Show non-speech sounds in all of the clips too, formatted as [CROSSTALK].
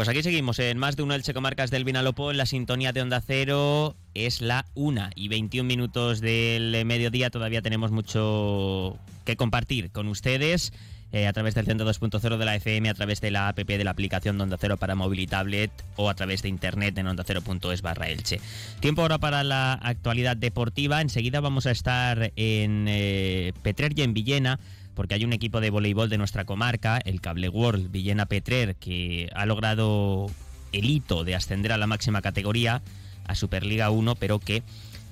Pues aquí seguimos en más de uno Elche Comarcas del Vinalopó la sintonía de Onda Cero. Es la una y 21 minutos del mediodía. Todavía tenemos mucho que compartir con ustedes. Eh, a través del centro 2.0 de la FM, a través de la app de la aplicación de Onda Cero para móvil y tablet o a través de internet en ondacero.es barra Elche. Tiempo ahora para la actualidad deportiva. Enseguida vamos a estar en eh, Petrer y en Villena porque hay un equipo de voleibol de nuestra comarca, el Cable World Villena Petrer, que ha logrado el hito de ascender a la máxima categoría, a Superliga 1, pero que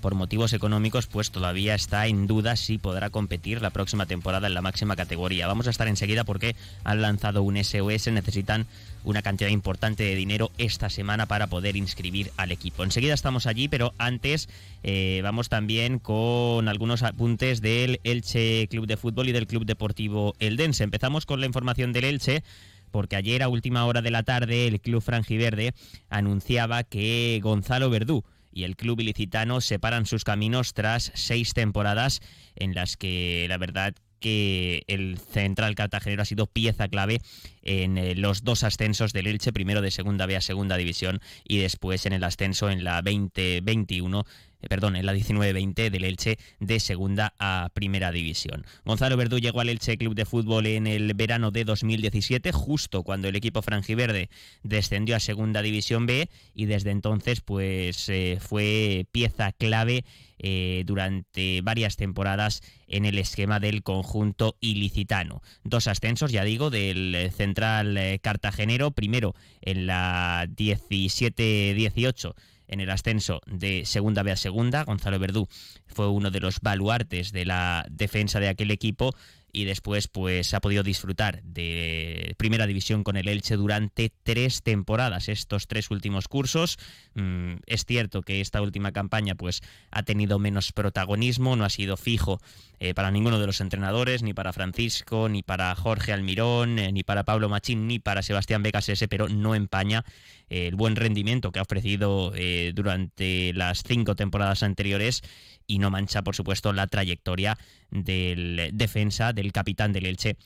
por motivos económicos, pues todavía está en duda si podrá competir la próxima temporada en la máxima categoría. Vamos a estar enseguida porque han lanzado un SOS, necesitan una cantidad importante de dinero esta semana para poder inscribir al equipo. Enseguida estamos allí, pero antes eh, vamos también con algunos apuntes del Elche Club de Fútbol y del Club Deportivo Eldense. Empezamos con la información del Elche porque ayer a última hora de la tarde el club franjiverde anunciaba que Gonzalo Verdú y el club ilicitano separan sus caminos tras seis temporadas en las que la verdad que el central cartagenero ha sido pieza clave en eh, los dos ascensos del Elche, primero de segunda B a segunda división y después en el ascenso en la 2021 eh, perdón, en la 19-20 del Elche de segunda a primera división. Gonzalo Verdú llegó al Elche Club de Fútbol en el verano de 2017, justo cuando el equipo franjiverde descendió a segunda división B y desde entonces pues eh, fue pieza clave eh, durante varias temporadas en el esquema del conjunto ilicitano. Dos ascensos, ya digo, del central cartagenero, primero en la 17-18 en el ascenso de segunda B a segunda. Gonzalo Verdú fue uno de los baluartes de la defensa de aquel equipo y después pues ha podido disfrutar de primera división con el Elche durante tres temporadas estos tres últimos cursos. Mm, es cierto que esta última campaña pues ha tenido menos protagonismo no ha sido fijo eh, para ninguno de los entrenadores ni para Francisco ni para Jorge Almirón eh, ni para Pablo Machín ni para Sebastián Becasese pero no empaña eh, el buen rendimiento que ha ofrecido durante las cinco temporadas anteriores y no mancha, por supuesto, la trayectoria del defensa, del capitán del Elche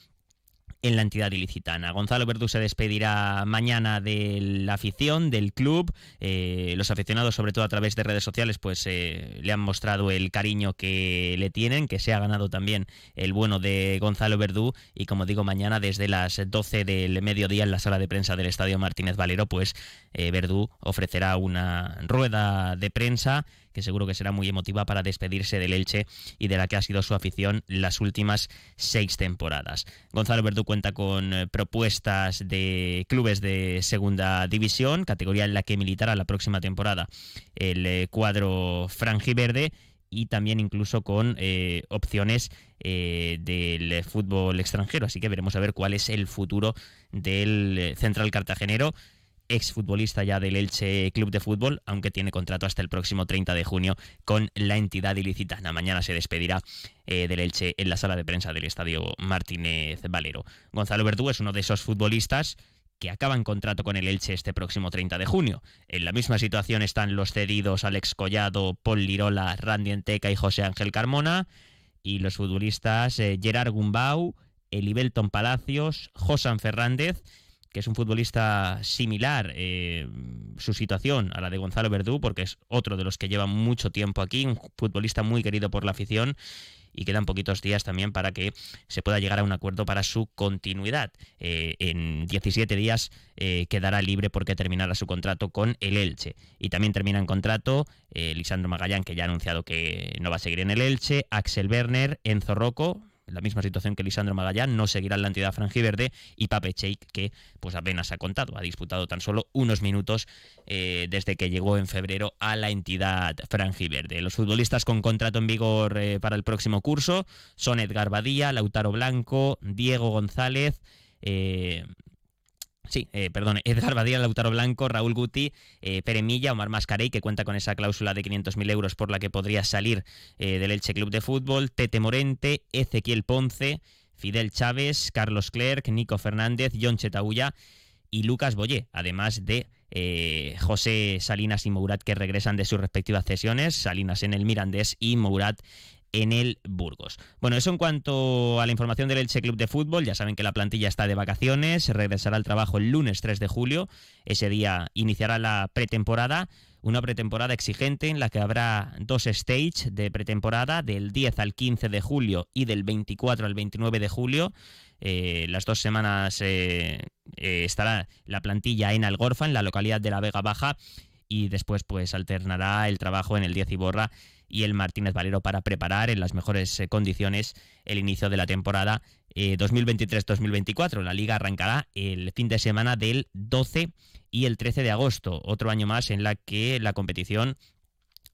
en la entidad ilicitana. Gonzalo Verdú se despedirá mañana de la afición, del club. Eh, los aficionados, sobre todo a través de redes sociales, pues eh, le han mostrado el cariño que le tienen, que se ha ganado también el bueno de Gonzalo Verdú. Y como digo, mañana desde las 12 del mediodía en la sala de prensa del Estadio Martínez Valero, pues eh, Verdú ofrecerá una rueda de prensa que seguro que será muy emotiva para despedirse del Elche y de la que ha sido su afición las últimas seis temporadas. Gonzalo Verdú cuenta con eh, propuestas de clubes de segunda división, categoría en la que militará la próxima temporada el eh, cuadro franjiverde y también incluso con eh, opciones del fútbol extranjero. Así que veremos a ver cuál es el futuro del central cartagenero exfutbolista ya del Elche Club de Fútbol, aunque tiene contrato hasta el próximo 30 de junio con la entidad ilicitana. Mañana se despedirá eh, del Elche en la sala de prensa del Estadio Martínez Valero. Gonzalo Verdú es uno de esos futbolistas que acaban contrato con el Elche este próximo 30 de junio. En la misma situación están los cedidos Alex Collado, Paul Lirola, Randy Enteca y José Ángel Carmona, y los futbolistas eh, Gerard Gumbau, Elibelton Palacios, Josan Fernández que es un futbolista similar eh, su situación a la de Gonzalo Verdú, porque es otro de los que lleva mucho tiempo aquí, un futbolista muy querido por la afición y quedan poquitos días también para que se pueda llegar a un acuerdo para su continuidad. Eh, en 17 días eh, quedará libre porque terminará su contrato con el Elche. Y también termina en contrato Lisandro Magallán, que ya ha anunciado que no va a seguir en el Elche, Axel Werner, Enzo Rocco, la misma situación que Lisandro Magallán, no seguirá en la entidad franjiverde y Pape Cheik, que pues apenas ha contado, ha disputado tan solo unos minutos eh, desde que llegó en febrero a la entidad franjiverde. Los futbolistas con contrato en vigor eh, para el próximo curso son Edgar Badía, Lautaro Blanco, Diego González, eh, Sí, eh, perdón, [LAUGHS] Edgar Badía, Lautaro Blanco, Raúl Guti, eh, Peremilla, Omar Mascarey, que cuenta con esa cláusula de 500.000 euros por la que podría salir eh, del Elche Club de Fútbol, Tete Morente, Ezequiel Ponce, Fidel Chávez, Carlos Clerc, Nico Fernández, John Chetaulla y Lucas Boyé, además de eh, José Salinas y Mourat que regresan de sus respectivas cesiones, Salinas en el Mirandés y Mourat en el Burgos. Bueno, eso en cuanto a la información del Elche Club de Fútbol, ya saben que la plantilla está de vacaciones, regresará al trabajo el lunes 3 de julio, ese día iniciará la pretemporada, una pretemporada exigente en la que habrá dos stages de pretemporada del 10 al 15 de julio y del 24 al 29 de julio. Eh, las dos semanas eh, eh, estará la plantilla en Algorfa, en la localidad de la Vega Baja, y después pues alternará el trabajo en el 10 Iborra y el Martínez Valero para preparar en las mejores eh, condiciones el inicio de la temporada 2023-2024. Eh, la liga arrancará el fin de semana del 12 y el 13 de agosto, otro año más en la que la competición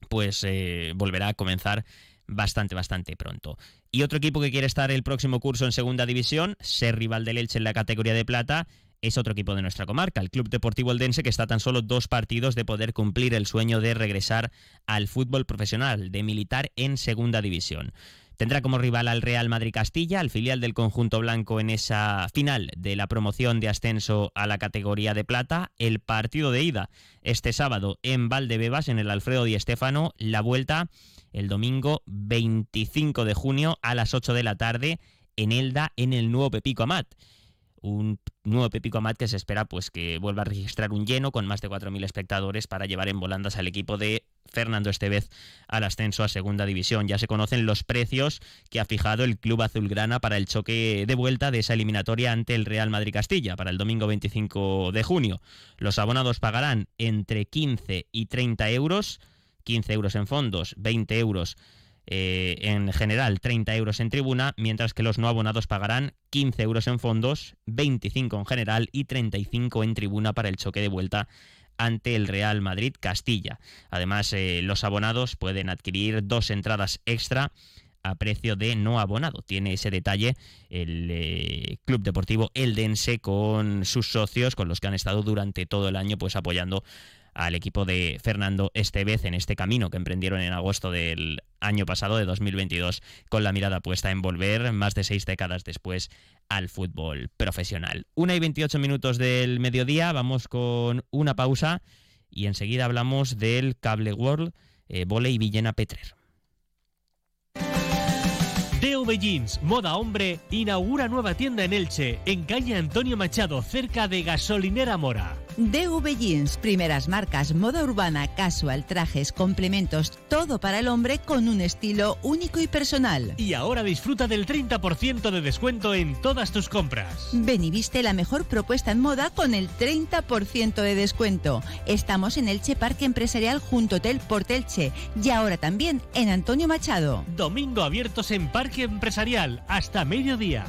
pues eh, volverá a comenzar bastante, bastante pronto. Y otro equipo que quiere estar el próximo curso en segunda división, ser rival del Elche en la categoría de plata, es otro equipo de nuestra comarca, el Club Deportivo Eldense, que está tan solo dos partidos de poder cumplir el sueño de regresar al fútbol profesional, de militar en segunda división. Tendrá como rival al Real Madrid Castilla, al filial del conjunto blanco en esa final de la promoción de ascenso a la categoría de plata. El partido de ida este sábado en Valdebebas, en el Alfredo Di Stéfano. La vuelta el domingo 25 de junio a las 8 de la tarde en Elda, en el nuevo Pepico Amat un nuevo Pepico Amat que se espera pues que vuelva a registrar un lleno con más de 4.000 espectadores para llevar en volandas al equipo de Fernando Estevez al ascenso a segunda división. Ya se conocen los precios que ha fijado el club azulgrana para el choque de vuelta de esa eliminatoria ante el Real Madrid Castilla para el domingo 25 de junio. Los abonados pagarán entre 15 y 30 euros, 15 euros en fondos, 20 euros eh, en general 30 euros en tribuna, mientras que los no abonados pagarán 15 euros en fondos, 25 en general y 35 en tribuna para el choque de vuelta ante el Real Madrid Castilla. Además, eh, los abonados pueden adquirir dos entradas extra a precio de no abonado. Tiene ese detalle el eh, Club Deportivo Eldense con sus socios, con los que han estado durante todo el año pues apoyando al equipo de Fernando Estevez en este camino que emprendieron en agosto del año pasado, de 2022, con la mirada puesta en volver más de seis décadas después al fútbol profesional. Una y 28 minutos del mediodía, vamos con una pausa y enseguida hablamos del Cable World eh, Voley Villena Petrer. DV Jeans, moda hombre, inaugura nueva tienda en Elche, en calle Antonio Machado, cerca de Gasolinera Mora. DV Jeans, primeras marcas, moda urbana, casual, trajes, complementos, todo para el hombre con un estilo único y personal. Y ahora disfruta del 30% de descuento en todas tus compras. Ven y viste la mejor propuesta en moda con el 30% de descuento. Estamos en Elche Parque Empresarial junto Hotel Portelche y ahora también en Antonio Machado. Domingo abiertos en Parque Empresarial hasta mediodía.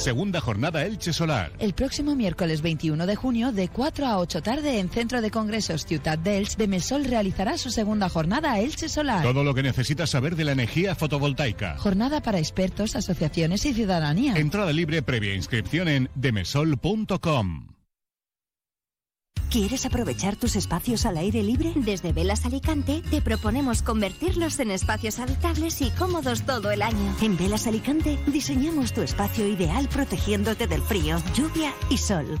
Segunda jornada Elche Solar. El próximo miércoles 21 de junio, de 4 a 8 tarde, en Centro de Congresos d'Elche, de Mesol realizará su segunda jornada Elche Solar. Todo lo que necesitas saber de la energía fotovoltaica. Jornada para expertos, asociaciones y ciudadanía. Entrada libre previa inscripción en demesol.com. ¿Quieres aprovechar tus espacios al aire libre? Desde Velas Alicante te proponemos convertirlos en espacios habitables y cómodos todo el año. En Velas Alicante diseñamos tu espacio ideal protegiéndote del frío, lluvia y sol.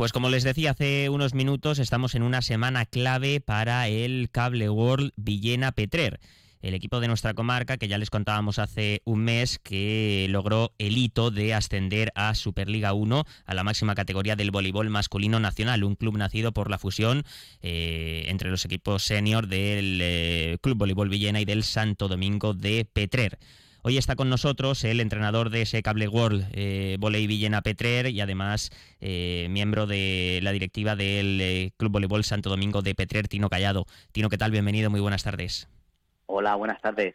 Pues como les decía hace unos minutos, estamos en una semana clave para el Cable World Villena Petrer. El equipo de nuestra comarca, que ya les contábamos hace un mes, que logró el hito de ascender a Superliga 1, a la máxima categoría del voleibol masculino nacional, un club nacido por la fusión eh, entre los equipos senior del eh, Club Voleibol Villena y del Santo Domingo de Petrer. Hoy está con nosotros el entrenador de ese Cable World, eh, Voley Villena Petrer, y además eh, miembro de la directiva del eh, Club Voleibol Santo Domingo de Petrer, Tino Callado. Tino, ¿qué tal? Bienvenido, muy buenas tardes. Hola, buenas tardes.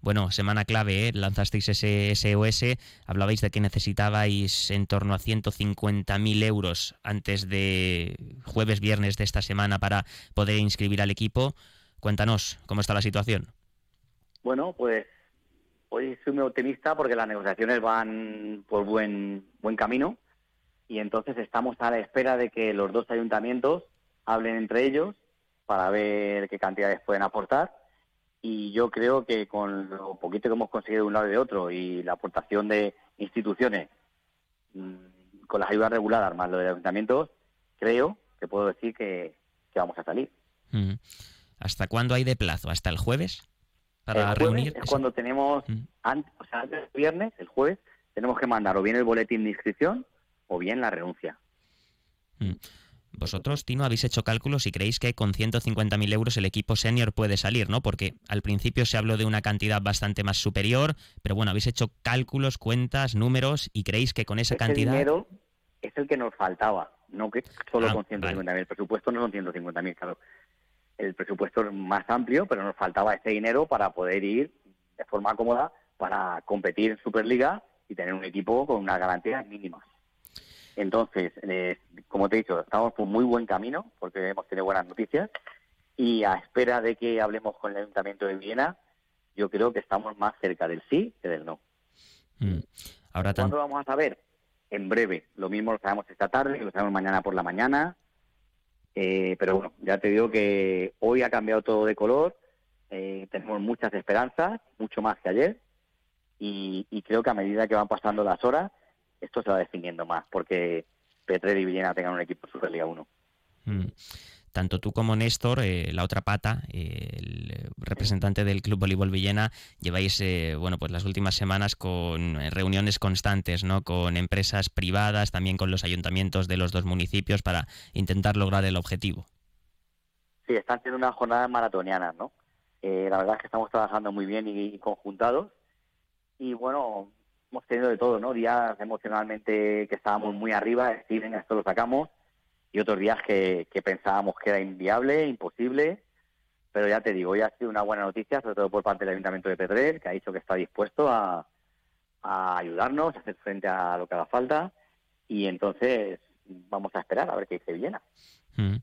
Bueno, semana clave, ¿eh? lanzasteis ese SOS, hablabais de que necesitabais en torno a 150.000 euros antes de jueves, viernes de esta semana para poder inscribir al equipo. Cuéntanos, ¿cómo está la situación? Bueno, pues hoy soy muy optimista porque las negociaciones van por buen, buen camino y entonces estamos a la espera de que los dos ayuntamientos hablen entre ellos para ver qué cantidades pueden aportar y yo creo que con lo poquito que hemos conseguido de un lado y de otro y la aportación de instituciones mm, con las ayudas reguladas más lo de ayuntamientos, creo que puedo decir que, vamos a salir. Mm. ¿Hasta cuándo hay de plazo? ¿Hasta el jueves? Para el reunir. Es cuando tenemos, mm. o sea, antes del viernes, el jueves, tenemos que mandar o bien el boletín de inscripción o bien la renuncia. Vosotros, Tino, habéis hecho cálculos y creéis que con 150.000 euros el equipo senior puede salir, ¿no? Porque al principio se habló de una cantidad bastante más superior, pero bueno, habéis hecho cálculos, cuentas, números y creéis que con esa cantidad... dinero es el que nos faltaba, no que solo ah, con 150.000. El presupuesto no son 150.000, claro. El presupuesto es más amplio, pero nos faltaba ese dinero para poder ir de forma cómoda para competir en Superliga y tener un equipo con unas garantías mínimas. Entonces, eh, como te he dicho, estamos por muy buen camino porque hemos tenido buenas noticias y a espera de que hablemos con el Ayuntamiento de Viena, yo creo que estamos más cerca del sí que del no. Mm. Ahora ¿Cuándo vamos a saber? En breve. Lo mismo lo sabemos esta tarde, lo sabemos mañana por la mañana. Eh, pero bueno, ya te digo que hoy ha cambiado todo de color. Eh, tenemos muchas esperanzas, mucho más que ayer. Y, creo que a medida que van pasando las horas, esto se va definiendo más, porque Petrer y Villena tengan un equipo Superliga 1. Mm. Tanto tú como Néstor, eh, la otra pata, el representante del Club Voleibol Villena, lleváis eh, bueno, pues las últimas semanas con reuniones constantes, ¿no? Con empresas privadas, también con los ayuntamientos de los dos municipios para intentar lograr el objetivo. Sí, están siendo unas jornadas maratonianas, ¿no? la verdad es que estamos trabajando muy bien y conjuntados. Y bueno, hemos tenido de todo, ¿no? Días emocionalmente que estábamos muy arriba, decir, venga, esto lo sacamos, y otros días que, pensábamos que era inviable, imposible, pero ya te digo, hoy ha sido una buena noticia, sobre todo por parte del Ayuntamiento de Pedrel, que ha dicho que está dispuesto a, ayudarnos, a hacer frente a lo que haga falta, y entonces vamos a esperar a ver qué dice Villena. Mm.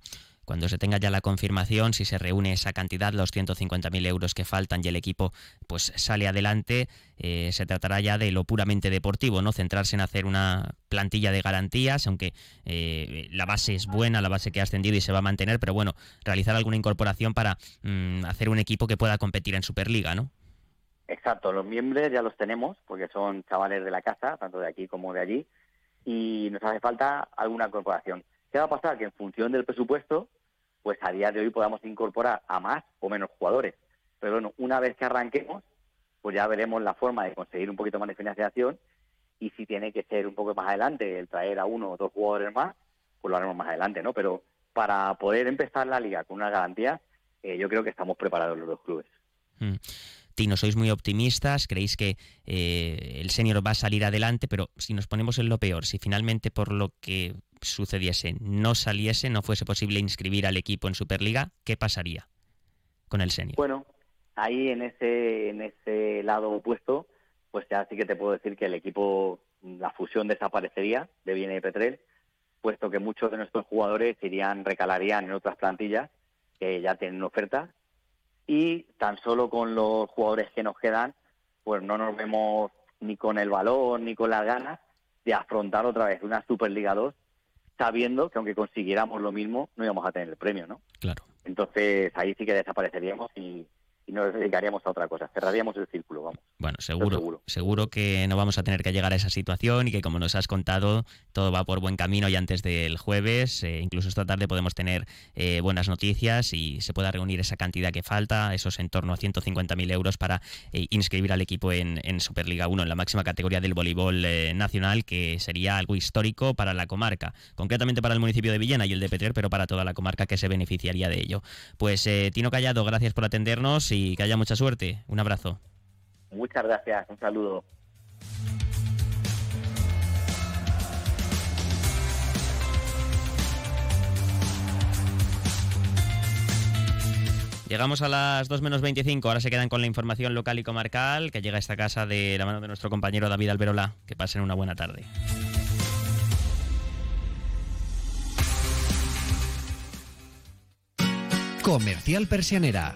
Cuando se tenga ya la confirmación, si se reúne esa cantidad, los 150.000 euros que faltan y el equipo pues sale adelante, eh, se tratará ya de lo puramente deportivo, ¿no? Centrarse en hacer una plantilla de garantías, aunque eh, la base es buena, la base que ha ascendido y se va a mantener, pero bueno, realizar alguna incorporación para mm, hacer un equipo que pueda competir en Superliga, ¿no? Exacto, los miembros ya los tenemos, porque son chavales de la casa, tanto de aquí como de allí, y nos hace falta alguna incorporación. ¿Qué va a pasar? Que en función del presupuesto, pues a día de hoy podamos incorporar a más o menos jugadores. Pero bueno, una vez que arranquemos, pues ya veremos la forma de conseguir un poquito más de financiación y si tiene que ser un poco más adelante el traer a uno o dos jugadores más, pues lo haremos más adelante, ¿no? Pero para poder empezar la liga con una garantía, eh, yo creo que estamos preparados los dos clubes. Mm. Tino, sois muy optimistas, creéis que eh, el senior va a salir adelante, pero si nos ponemos en lo peor, si finalmente por lo que sucediese, no saliese, no fuese posible inscribir al equipo en Superliga, ¿qué pasaría con el senior? Bueno, ahí en ese, en ese lado opuesto, pues ya sí que te puedo decir que el equipo, la fusión desaparecería de Viena y Petrel, puesto que muchos de nuestros jugadores irían, recalarían en otras plantillas que ya tienen ofertas y tan solo con los jugadores que nos quedan, pues no nos vemos ni con el valor ni con las ganas de afrontar otra vez una Superliga 2 sabiendo que aunque consiguiéramos lo mismo, no íbamos a tener el premio, ¿no? Claro. Entonces ahí sí que desapareceríamos y, y nos dedicaríamos a otra cosa, cerraríamos el círculo, vamos. Bueno, seguro, seguro, que no vamos a tener que llegar a esa situación y que como nos has contado, todo va por buen camino y antes del jueves, eh, incluso esta tarde podemos tener eh, buenas noticias y se pueda reunir esa cantidad que falta, esos en torno a 150.000 euros para eh, inscribir al equipo en, en, Superliga 1, en la máxima categoría del voleibol nacional, que sería algo histórico para la comarca, concretamente para el municipio de Villena y el de Petrer, pero para toda la comarca que se beneficiaría de ello. Pues Tino Callado, gracias por atendernos y y que haya mucha suerte. Un abrazo. Muchas gracias, un saludo. Llegamos a las 2 menos 25, ahora se quedan con la información local y comarcal que llega a esta casa de la mano de nuestro compañero David Alberola. Que pasen una buena tarde. Comercial Persianera